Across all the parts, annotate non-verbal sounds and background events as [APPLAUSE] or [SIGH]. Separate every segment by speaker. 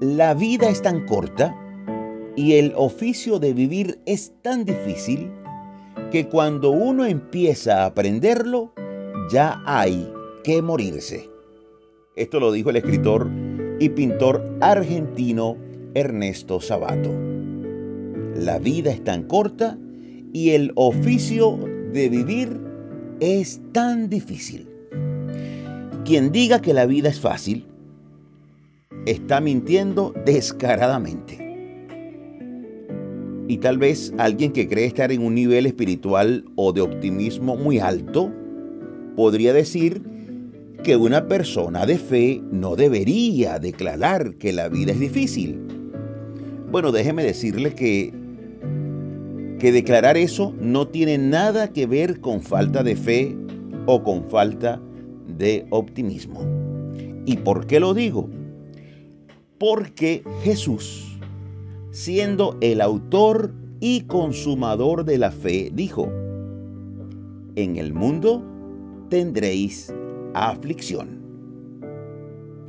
Speaker 1: La vida es tan corta y el oficio de vivir es tan difícil que cuando uno empieza a aprenderlo, ya hay que morirse. Esto lo dijo el escritor y pintor argentino Ernesto Sabato. La vida es tan corta y el oficio de vivir es tan difícil. Quien diga que la vida es fácil, está mintiendo descaradamente. Y tal vez alguien que cree estar en un nivel espiritual o de optimismo muy alto, podría decir que una persona de fe no debería declarar que la vida es difícil. Bueno, déjeme decirle que, que declarar eso no tiene nada que ver con falta de fe o con falta de optimismo. ¿Y por qué lo digo? Porque Jesús, siendo el autor y consumador de la fe, dijo, en el mundo tendréis aflicción.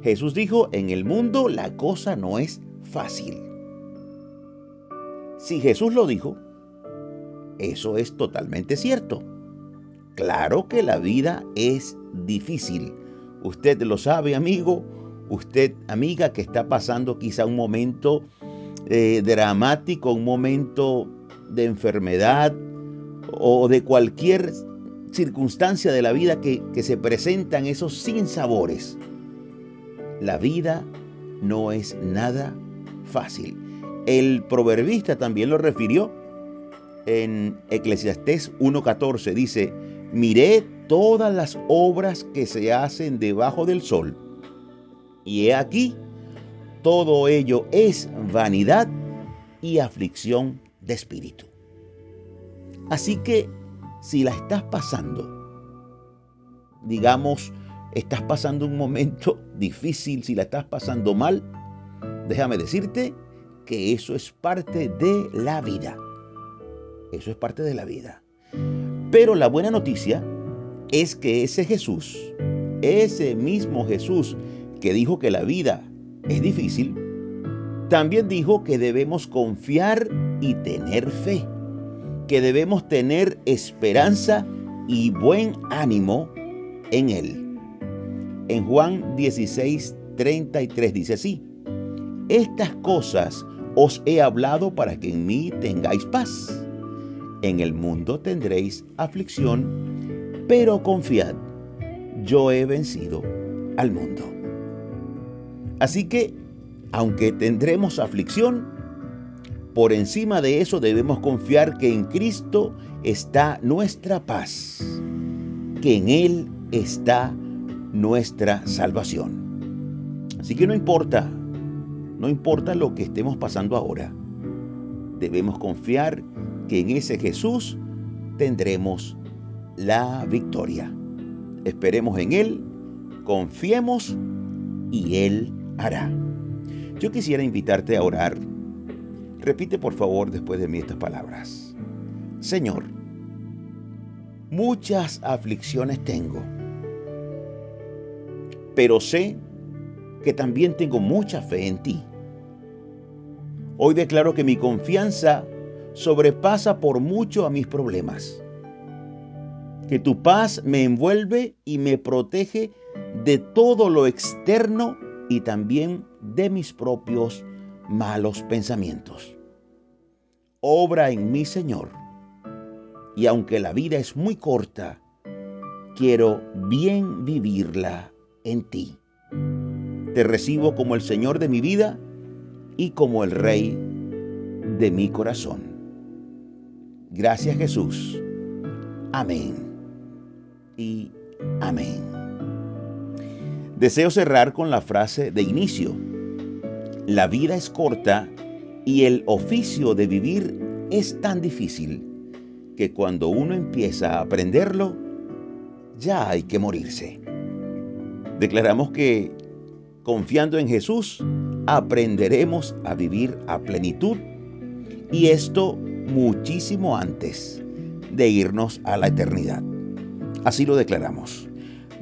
Speaker 1: Jesús dijo, en el mundo la cosa no es fácil. Si Jesús lo dijo, eso es totalmente cierto. Claro que la vida es difícil. Usted lo sabe, amigo, usted, amiga, que está pasando quizá un momento eh, dramático, un momento de enfermedad o de cualquier circunstancia de la vida que, se presentan esos sinsabores. La vida no es nada fácil. El proverbista también lo refirió en Eclesiastés 1.14. Dice, miré todas las obras que se hacen debajo del sol. Y he aquí, todo ello es vanidad y aflicción de espíritu. Así que si la estás pasando, digamos, estás pasando un momento [LAUGHS] difícil, si la estás pasando mal, déjame decirte que eso es parte de la vida. Eso es parte de la vida. Pero la buena noticia es que ese Jesús, ese mismo Jesús que dijo que la vida es difícil, también dijo que debemos confiar y tener fe que debemos tener esperanza y buen ánimo en Él. En Juan 16, 33 dice así, Estas cosas os he hablado para que en mí tengáis paz. En el mundo tendréis aflicción, pero confiad, yo he vencido al mundo. Así que, aunque tendremos aflicción, por encima de eso debemos confiar que en Cristo está nuestra paz, que en Él está nuestra salvación. Así que no importa, no importa lo que estemos pasando ahora, debemos confiar que en ese Jesús tendremos la victoria. Esperemos en Él, confiemos y Él Yo quisiera invitarte a orar Repite por favor después de mí estas palabras. Señor, muchas aflicciones tengo, pero sé que también tengo mucha fe en ti. Hoy declaro que mi confianza sobrepasa por mucho a mis problemas. Que tu paz me envuelve y me protege de todo lo externo y también de mis propios malos pensamientos. Obra en mí, Señor, y aunque la vida es muy corta, quiero bien vivirla en ti. Te recibo como el Señor de mi vida y como el Rey de mi corazón. Gracias Jesús. Amén. Y amén. Deseo cerrar con la frase de inicio la vida es corta y el oficio de vivir es tan difícil que cuando uno empieza a aprenderlo, ya hay que morirse. Declaramos que confiando en Jesús, aprenderemos a vivir a plenitud y esto muchísimo antes de irnos a la eternidad. Así lo declaramos.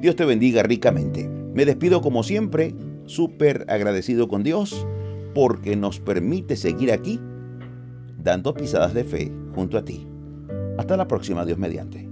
Speaker 1: Dios te bendiga ricamente. Me despido como siempre súper agradecido con Dios porque nos permite seguir aquí dando pisadas de fe junto a ti. Hasta la próxima, Dios mediante.